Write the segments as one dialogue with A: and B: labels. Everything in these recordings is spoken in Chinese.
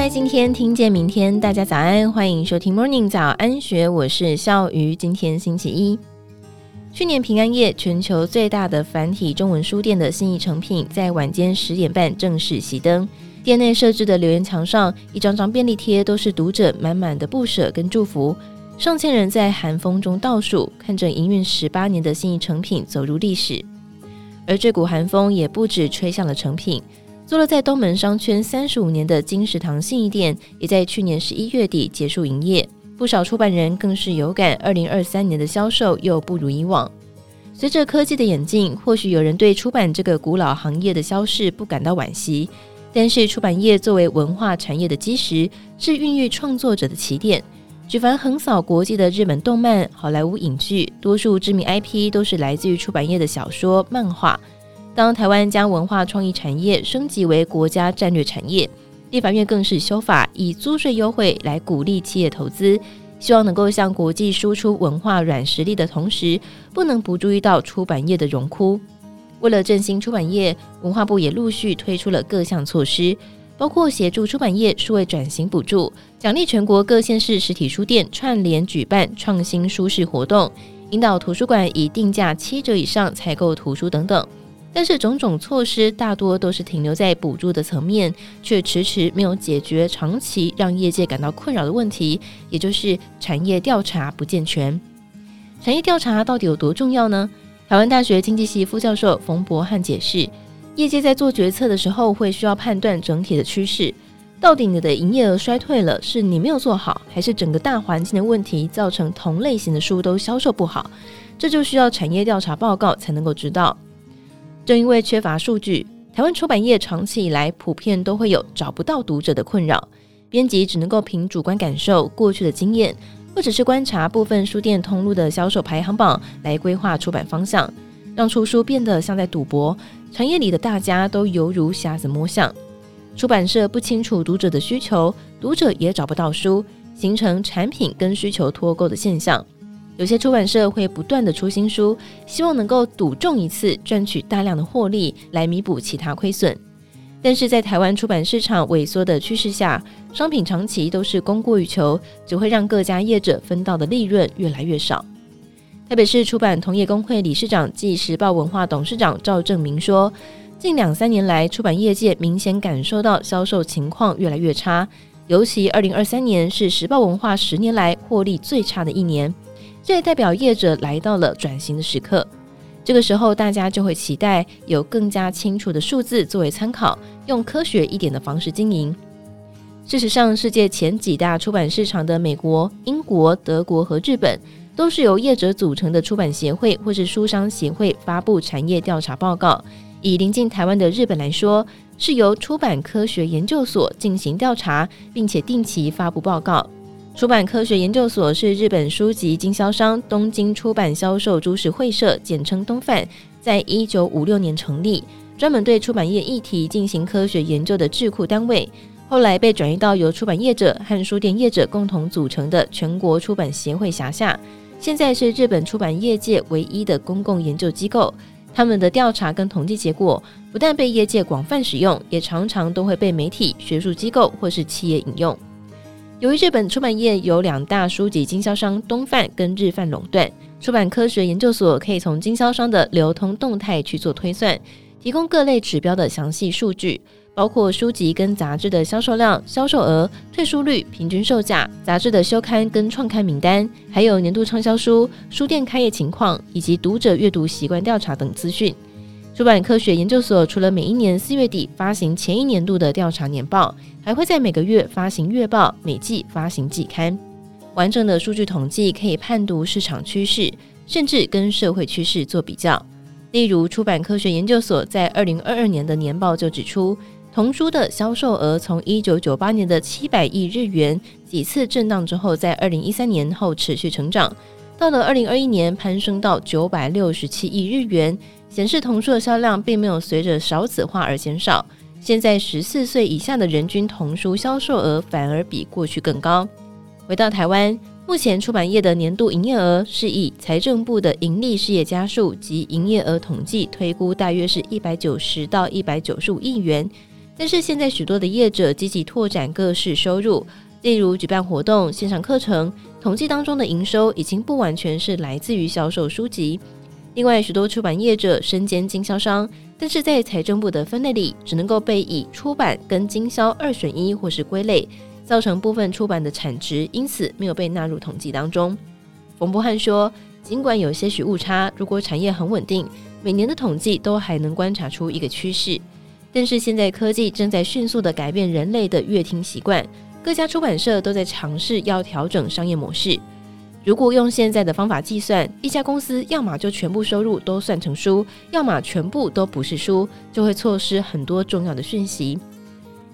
A: 在今天听见明天，大家早安，欢迎收听 Morning 早安学，我是笑鱼。今天星期一，去年平安夜，全球最大的繁体中文书店的信义成品在晚间十点半正式熄灯。店内设置的留言墙上，一张张便利贴都是读者满满的不舍跟祝福。上千人在寒风中倒数，看着营运十八年的信义成品走入历史。而这股寒风也不止吹向了成品。坐落在东门商圈三十五年的金石堂信义店，也在去年十一月底结束营业。不少出版人更是有感，二零二三年的销售又不如以往。随着科技的演进，或许有人对出版这个古老行业的消逝不感到惋惜，但是出版业作为文化产业的基石，是孕育创作者的起点。举凡横扫国际的日本动漫、好莱坞影剧，多数知名 IP 都是来自于出版业的小说、漫画。当台湾将文化创意产业升级为国家战略产业，立法院更是修法，以租税优惠来鼓励企业投资，希望能够向国际输出文化软实力的同时，不能不注意到出版业的荣枯。为了振兴出版业，文化部也陆续推出了各项措施，包括协助出版业数位转型补助、奖励全国各县市实体书店串联举办创新书市活动、引导图书馆以定价七折以上采购图书等等。但是种种措施大多都是停留在补助的层面，却迟迟没有解决长期让业界感到困扰的问题，也就是产业调查不健全。产业调查到底有多重要呢？台湾大学经济系副教授冯博汉解释，业界在做决策的时候会需要判断整体的趋势，到底你的营业额衰退了，是你没有做好，还是整个大环境的问题造成同类型的书都销售不好？这就需要产业调查报告才能够知道。正因为缺乏数据，台湾出版业长期以来普遍都会有找不到读者的困扰。编辑只能够凭主观感受、过去的经验，或者是观察部分书店通路的销售排行榜来规划出版方向，让出书变得像在赌博。产业里的大家都犹如瞎子摸象，出版社不清楚读者的需求，读者也找不到书，形成产品跟需求脱钩的现象。有些出版社会不断的出新书，希望能够赌中一次，赚取大量的获利来弥补其他亏损。但是在台湾出版市场萎缩的趋势下，商品长期都是供过于求，只会让各家业者分到的利润越来越少。台北市出版同业公会理事长暨时报文化董事长赵正明说，近两三年来，出版业界明显感受到销售情况越来越差，尤其二零二三年是时报文化十年来获利最差的一年。这也代表业者来到了转型的时刻，这个时候大家就会期待有更加清楚的数字作为参考，用科学一点的方式经营。事实上，世界前几大出版市场的美国、英国、德国和日本，都是由业者组成的出版协会或是书商协会发布产业调查报告。以临近台湾的日本来说，是由出版科学研究所进行调查，并且定期发布报告。出版科学研究所是日本书籍经销商东京出版销售株式会社，简称东贩，在一九五六年成立，专门对出版业议题进行科学研究的智库单位。后来被转移到由出版业者和书店业者共同组成的全国出版协会辖下。现在是日本出版业界唯一的公共研究机构。他们的调查跟统计结果不但被业界广泛使用，也常常都会被媒体、学术机构或是企业引用。由于日本出版业有两大书籍经销商东贩跟日贩垄断，出版科学研究所可以从经销商的流通动态去做推算，提供各类指标的详细数据，包括书籍跟杂志的销售量、销售额、退书率、平均售价、杂志的休刊跟创刊名单，还有年度畅销书、书店开业情况以及读者阅读习惯调查等资讯。出版科学研究所除了每一年四月底发行前一年度的调查年报，还会在每个月发行月报，每季发行季刊。完整的数据统计可以判读市场趋势，甚至跟社会趋势做比较。例如，出版科学研究所在二零二二年的年报就指出，童书的销售额从一九九八年的七百亿日元几次震荡之后，在二零一三年后持续成长，到了二零二一年攀升到九百六十七亿日元。显示童书的销量并没有随着少子化而减少，现在十四岁以下的人均童书销售额反而比过去更高。回到台湾，目前出版业的年度营业额是以财政部的盈利事业家数及营业额统计推估，大约是一百九十到一百九十五亿元。但是现在许多的业者积极拓展各式收入，例如举办活动、线上课程，统计当中的营收已经不完全是来自于销售书籍。另外，许多出版业者身兼经销商，但是在财政部的分类里，只能够被以出版跟经销二选一或是归类，造成部分出版的产值因此没有被纳入统计当中。冯柏翰说，尽管有些许误差，如果产业很稳定，每年的统计都还能观察出一个趋势。但是现在科技正在迅速地改变人类的阅听习惯，各家出版社都在尝试要调整商业模式。如果用现在的方法计算，一家公司要么就全部收入都算成书，要么全部都不是书，就会错失很多重要的讯息。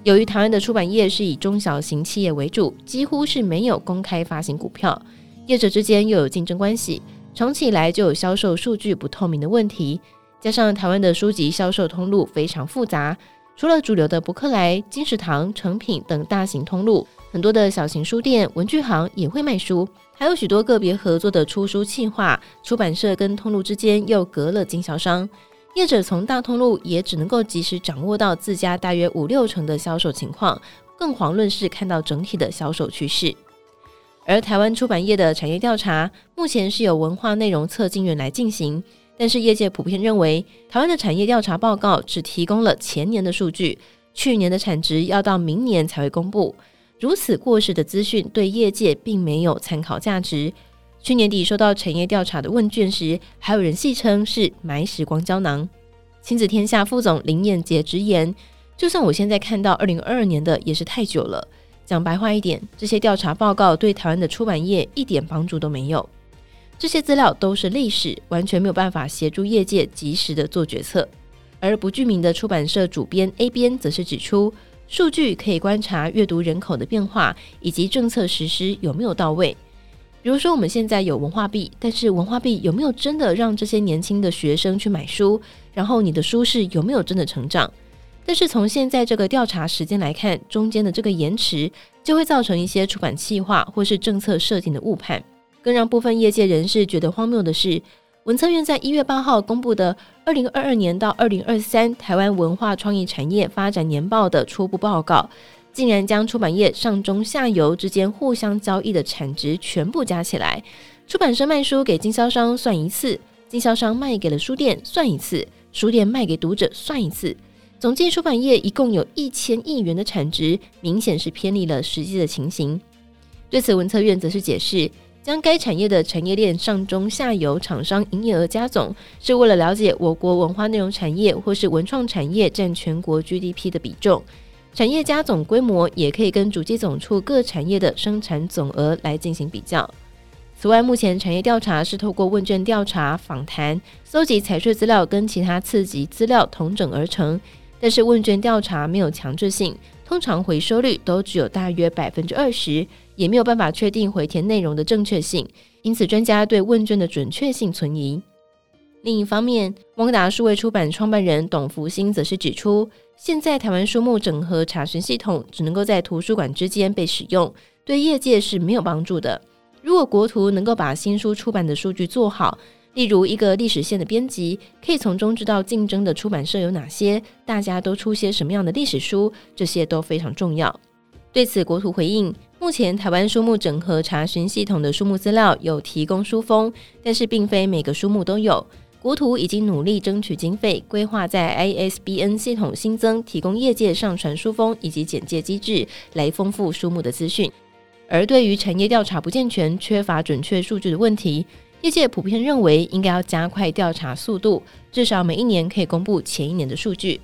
A: 由于台湾的出版业是以中小型企业为主，几乎是没有公开发行股票，业者之间又有竞争关系，长期以来就有销售数据不透明的问题。加上台湾的书籍销售通路非常复杂，除了主流的博克莱、金石堂、诚品等大型通路，很多的小型书店、文具行也会卖书，还有许多个别合作的出书企划，出版社跟通路之间又隔了经销商，业者从大通路也只能够及时掌握到自家大约五六成的销售情况，更遑论是看到整体的销售趋势。而台湾出版业的产业调查，目前是由文化内容测进院来进行。但是业界普遍认为，台湾的产业调查报告只提供了前年的数据，去年的产值要到明年才会公布。如此过时的资讯对业界并没有参考价值。去年底收到产业调查的问卷时，还有人戏称是埋时光胶囊。亲子天下副总林燕杰直言：“就算我现在看到二零二二年的，也是太久了。讲白话一点，这些调查报告对台湾的出版业一点帮助都没有。”这些资料都是历史，完全没有办法协助业界及时的做决策。而不具名的出版社主编 A 编则是指出，数据可以观察阅读人口的变化以及政策实施有没有到位。比如说，我们现在有文化币，但是文化币有没有真的让这些年轻的学生去买书？然后你的书市有没有真的成长？但是从现在这个调查时间来看，中间的这个延迟就会造成一些出版计划或是政策设定的误判。更让部分业界人士觉得荒谬的是，文策院在一月八号公布的二零二二年到二零二三台湾文化创意产业发展年报的初步报告，竟然将出版业上中下游之间互相交易的产值全部加起来，出版社卖书给经销商算一次，经销商卖给了书店算一次，书店卖给读者算一次，总计出版业一共有一千亿元的产值，明显是偏离了实际的情形。对此，文策院则是解释。将该产业的产业链上中下游厂商营业额加总，是为了了解我国文化内容产业或是文创产业占全国 GDP 的比重。产业加总规模也可以跟主机总处各产业的生产总额来进行比较。此外，目前产业调查是透过问卷调查、访谈、搜集财税资料跟其他次级资料统整而成，但是问卷调查没有强制性，通常回收率都只有大约百分之二十。也没有办法确定回填内容的正确性，因此专家对问卷的准确性存疑。另一方面，汪达数位出版创办人董福兴则是指出，现在台湾书目整合查询系统只能够在图书馆之间被使用，对业界是没有帮助的。如果国图能够把新书出版的数据做好，例如一个历史线的编辑，可以从中知道竞争的出版社有哪些，大家都出些什么样的历史书，这些都非常重要。对此，国图回应。目前台湾书目整合查询系统的书目资料有提供书封，但是并非每个书目都有。国图已经努力争取经费，规划在 ISBN 系统新增提供业界上传书封以及简介机制，来丰富书目的资讯。而对于产业调查不健全、缺乏准确数据的问题，业界普遍认为应该要加快调查速度，至少每一年可以公布前一年的数据。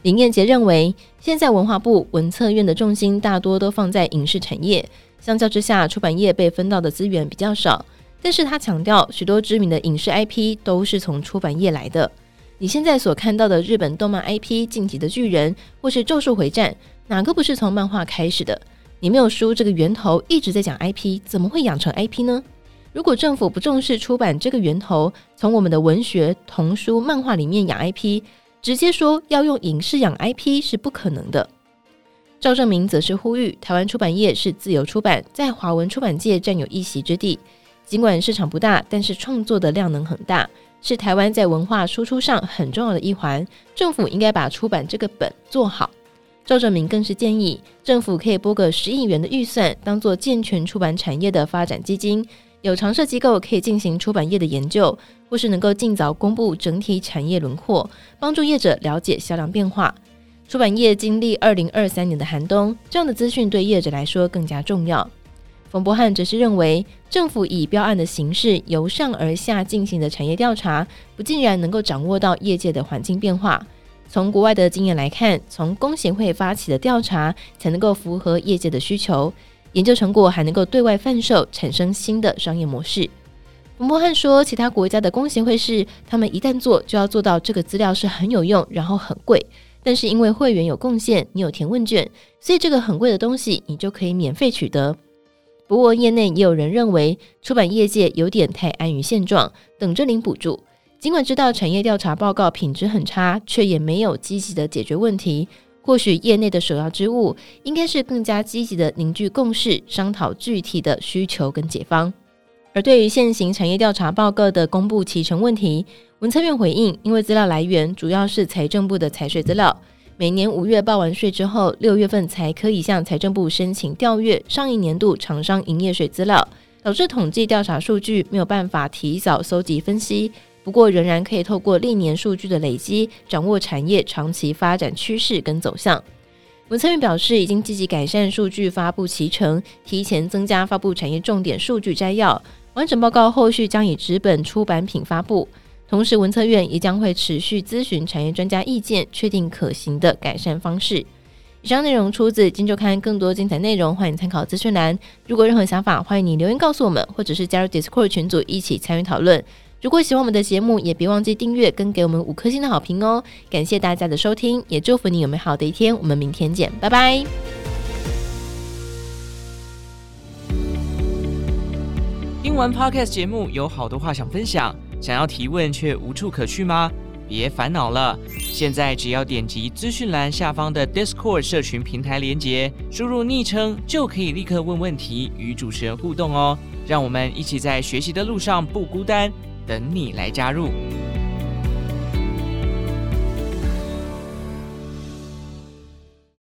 A: 林彦杰认为，现在文化部文策院的重心大多都放在影视产业，相较之下，出版业被分到的资源比较少。但是他强调，许多知名的影视 IP 都是从出版业来的。你现在所看到的日本动漫 IP《进击的巨人》或是《咒术回战》，哪个不是从漫画开始的？你没有书这个源头一直在讲 IP，怎么会养成 IP 呢？如果政府不重视出版这个源头，从我们的文学、童书、漫画里面养 IP。直接说要用影视养 IP 是不可能的。赵正明则是呼吁，台湾出版业是自由出版，在华文出版界占有一席之地。尽管市场不大，但是创作的量能很大，是台湾在文化输出上很重要的一环。政府应该把出版这个本做好。赵正明更是建议政府可以拨个十亿元的预算，当做健全出版产业的发展基金，有常设机构可以进行出版业的研究，或是能够尽早公布整体产业轮廓，帮助业者了解销量变化。出版业经历二零二三年的寒冬，这样的资讯对业者来说更加重要。冯博翰则是认为，政府以标案的形式由上而下进行的产业调查，不竟然能够掌握到业界的环境变化。从国外的经验来看，从工协会发起的调查才能够符合业界的需求，研究成果还能够对外贩售，产生新的商业模式。冯柏翰说，其他国家的工协会是，他们一旦做就要做到这个资料是很有用，然后很贵。但是因为会员有贡献，你有填问卷，所以这个很贵的东西你就可以免费取得。不过业内也有人认为，出版业界有点太安于现状，等着领补助。尽管知道产业调查报告品质很差，却也没有积极的解决问题。或许业内的首要之务，应该是更加积极的凝聚共识，商讨具体的需求跟解方。而对于现行产业调查报告的公布期程问题，文策院回应，因为资料来源主要是财政部的财税资料，每年五月报完税之后，六月份才可以向财政部申请调阅上一年度厂商营业税资料，导致统计调查数据没有办法提早搜集分析。不过，仍然可以透过历年数据的累积，掌握产业长期发展趋势跟走向。文策院表示，已经积极改善数据发布期程，提前增加发布产业重点数据摘要。完整报告后续将以纸本出版品发布，同时文策院也将会持续咨询产业专家意见，确定可行的改善方式。以上内容出自《金周刊》，更多精彩内容欢迎参考资讯栏。如果任何想法，欢迎你留言告诉我们，或者是加入 Discord 群组一起参与讨论。如果喜欢我们的节目，也别忘记订阅跟给我们五颗星的好评哦。感谢大家的收听，也祝福你有美好的一天。我们明天见，拜拜。
B: 听完 Podcast 节目，有好多话想分享，想要提问却无处可去吗？别烦恼了，现在只要点击资讯栏下方的 Discord 社群平台连接，输入昵称就可以立刻问问题，与主持人互动哦。让我们一起在学习的路上不孤单，等你来加入。